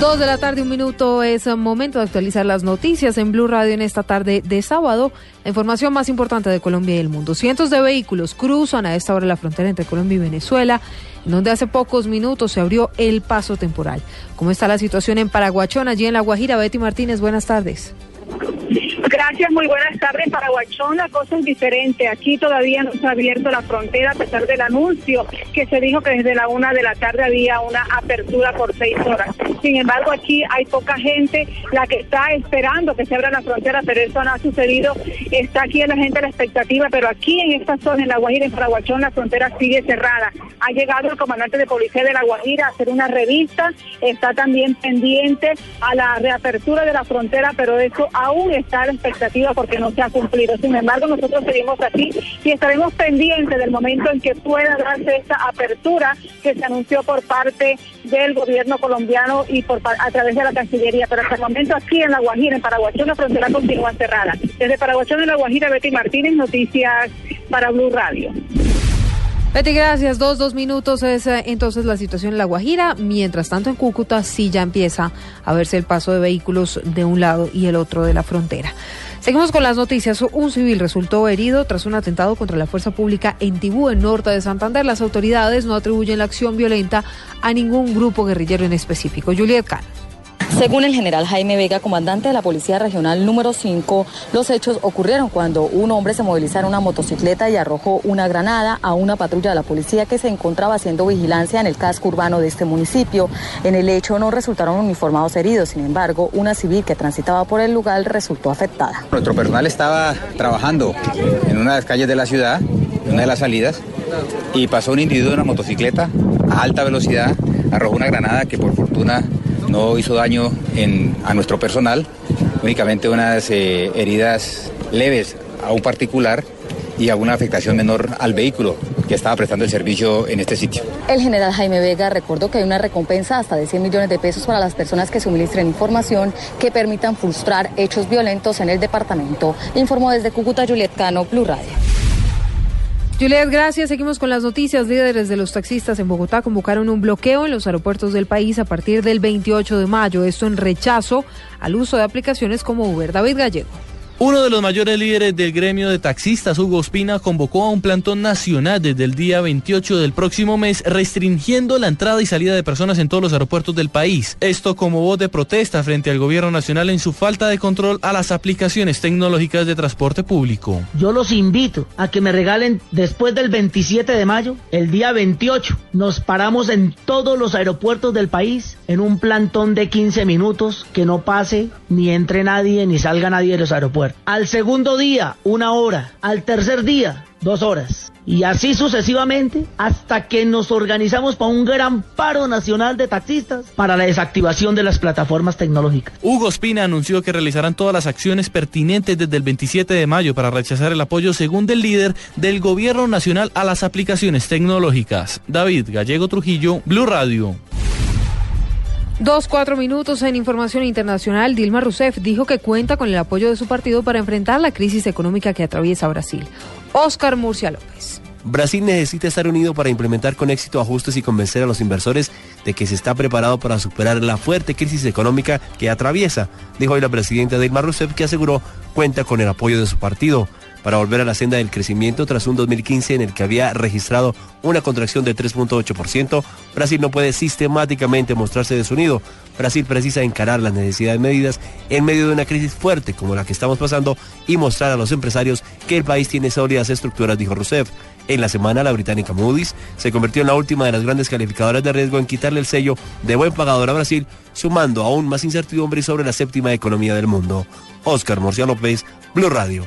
Dos de la tarde, un minuto, es momento de actualizar las noticias en Blue Radio en esta tarde de sábado. La información más importante de Colombia y el mundo. Cientos de vehículos cruzan a esta hora la frontera entre Colombia y Venezuela, en donde hace pocos minutos se abrió el paso temporal. ¿Cómo está la situación en Paraguachón, allí en La Guajira? Betty Martínez, buenas tardes. Gracias, muy buenas tardes. Para Paraguachón la cosa es diferente. Aquí todavía no se ha abierto la frontera a pesar del anuncio que se dijo que desde la una de la tarde había una apertura por seis horas. Sin embargo, aquí hay poca gente la que está esperando que se abra la frontera, pero eso no ha sucedido. Está aquí la gente la expectativa, pero aquí en esta zona, en La Guajira, en Paraguachón, la frontera sigue cerrada. Ha llegado el comandante de policía de La Guajira a hacer una revista. Está también pendiente a la reapertura de la frontera, pero eso aún está expectativa porque no se ha cumplido. Sin embargo, nosotros seguimos aquí y estaremos pendientes del momento en que pueda darse esta apertura que se anunció por parte del gobierno colombiano y por a través de la Cancillería. Pero hasta el momento aquí en La Guajira, en Paraguachón, la frontera continúa cerrada. Desde Paraguachón en La Guajira, Betty Martínez, noticias para Blue Radio. Betty, gracias. Dos, dos minutos es eh, entonces la situación en La Guajira. Mientras tanto, en Cúcuta sí ya empieza a verse el paso de vehículos de un lado y el otro de la frontera. Seguimos con las noticias. Un civil resultó herido tras un atentado contra la fuerza pública en Tibú, en norte de Santander. Las autoridades no atribuyen la acción violenta a ningún grupo guerrillero en específico. Juliet Kahn. Según el general Jaime Vega, comandante de la Policía Regional número 5, los hechos ocurrieron cuando un hombre se movilizó en una motocicleta y arrojó una granada a una patrulla de la policía que se encontraba haciendo vigilancia en el casco urbano de este municipio. En el hecho no resultaron uniformados heridos, sin embargo, una civil que transitaba por el lugar resultó afectada. Nuestro personal estaba trabajando en una de las calles de la ciudad, en una de las salidas, y pasó un individuo en una motocicleta a alta velocidad, arrojó una granada que por fortuna no hizo daño a nuestro personal, únicamente unas eh, heridas leves a un particular y alguna afectación menor al vehículo que estaba prestando el servicio en este sitio. El general Jaime Vega recordó que hay una recompensa hasta de 100 millones de pesos para las personas que suministren información que permitan frustrar hechos violentos en el departamento. Informó desde Cúcuta Juliet Cano, Blue Radio. Juliet, gracias. Seguimos con las noticias. Líderes de los taxistas en Bogotá convocaron un bloqueo en los aeropuertos del país a partir del 28 de mayo. Esto en rechazo al uso de aplicaciones como Uber. David Gallego. Uno de los mayores líderes del gremio de taxistas, Hugo Espina, convocó a un plantón nacional desde el día 28 del próximo mes, restringiendo la entrada y salida de personas en todos los aeropuertos del país. Esto como voz de protesta frente al gobierno nacional en su falta de control a las aplicaciones tecnológicas de transporte público. Yo los invito a que me regalen después del 27 de mayo, el día 28, nos paramos en todos los aeropuertos del país en un plantón de 15 minutos que no pase ni entre nadie ni salga nadie de los aeropuertos. Al segundo día, una hora. Al tercer día, dos horas. Y así sucesivamente hasta que nos organizamos para un gran paro nacional de taxistas para la desactivación de las plataformas tecnológicas. Hugo Espina anunció que realizarán todas las acciones pertinentes desde el 27 de mayo para rechazar el apoyo, según el líder del gobierno nacional, a las aplicaciones tecnológicas. David Gallego Trujillo, Blue Radio. Dos, cuatro minutos en información internacional. Dilma Rousseff dijo que cuenta con el apoyo de su partido para enfrentar la crisis económica que atraviesa Brasil. Oscar Murcia López. Brasil necesita estar unido para implementar con éxito ajustes y convencer a los inversores de que se está preparado para superar la fuerte crisis económica que atraviesa, dijo hoy la presidenta Dilma Rousseff, que aseguró cuenta con el apoyo de su partido para volver a la senda del crecimiento tras un 2015 en el que había registrado una contracción de 3.8%, Brasil no puede sistemáticamente mostrarse desunido. Brasil precisa encarar las necesidades medidas en medio de una crisis fuerte como la que estamos pasando y mostrar a los empresarios que el país tiene sólidas estructuras, dijo Rousseff. En la semana, la británica Moody's se convirtió en la última de las grandes calificadoras de riesgo en quitarle el sello de buen pagador a Brasil, sumando aún más incertidumbre sobre la séptima economía del mundo. Oscar Morcia López, Blue Radio.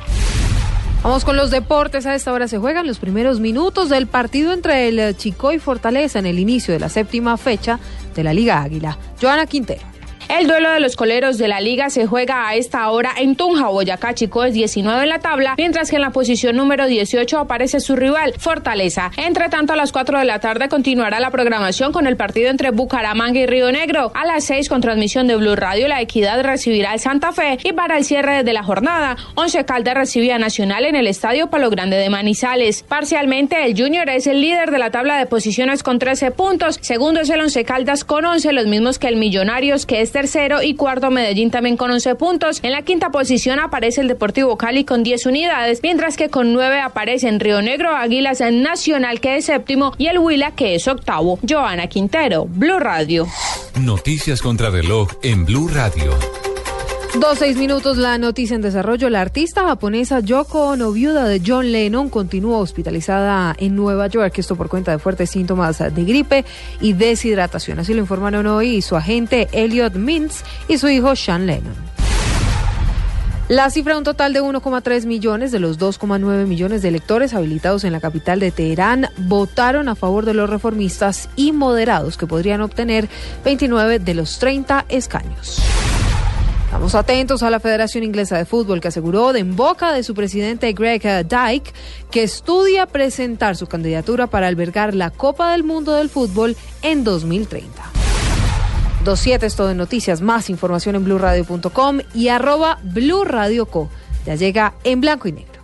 Vamos con los deportes. A esta hora se juegan los primeros minutos del partido entre el Chico y Fortaleza en el inicio de la séptima fecha de la Liga Águila. Joana Quintero. El duelo de los coleros de la liga se juega a esta hora en Tunja. Boyacá Chico es 19 en la tabla, mientras que en la posición número 18 aparece su rival, Fortaleza. Entre tanto, a las 4 de la tarde continuará la programación con el partido entre Bucaramanga y Río Negro. A las 6 con transmisión de Blue Radio, la Equidad recibirá el Santa Fe y para el cierre de la jornada, Once Caldas recibe a Nacional en el Estadio Palo Grande de Manizales. Parcialmente, el Junior es el líder de la tabla de posiciones con 13 puntos. Segundo es el Once Caldas con 11, los mismos que el Millonarios, que es tercero, y cuarto Medellín también con 11 puntos. En la quinta posición aparece el Deportivo Cali con 10 unidades, mientras que con 9 aparecen Río Negro, Águilas Nacional, que es séptimo, y el Huila, que es octavo. Joana Quintero, Blue Radio. Noticias contra reloj en Blue Radio. Dos seis minutos, la noticia en desarrollo. La artista japonesa Yoko Ono, viuda de John Lennon, continúa hospitalizada en Nueva York, esto por cuenta de fuertes síntomas de gripe y deshidratación. Así lo informaron hoy su agente Elliot Mintz y su hijo Sean Lennon. La cifra un total de 1,3 millones de los 2,9 millones de electores habilitados en la capital de Teherán votaron a favor de los reformistas y moderados que podrían obtener 29 de los 30 escaños. Estamos atentos a la Federación Inglesa de Fútbol que aseguró de en boca de su presidente Greg Dyke que estudia presentar su candidatura para albergar la Copa del Mundo del Fútbol en 2030. 27 es todo en noticias, más información en blurradio.com y arroba blurradioco. Ya llega en blanco y negro.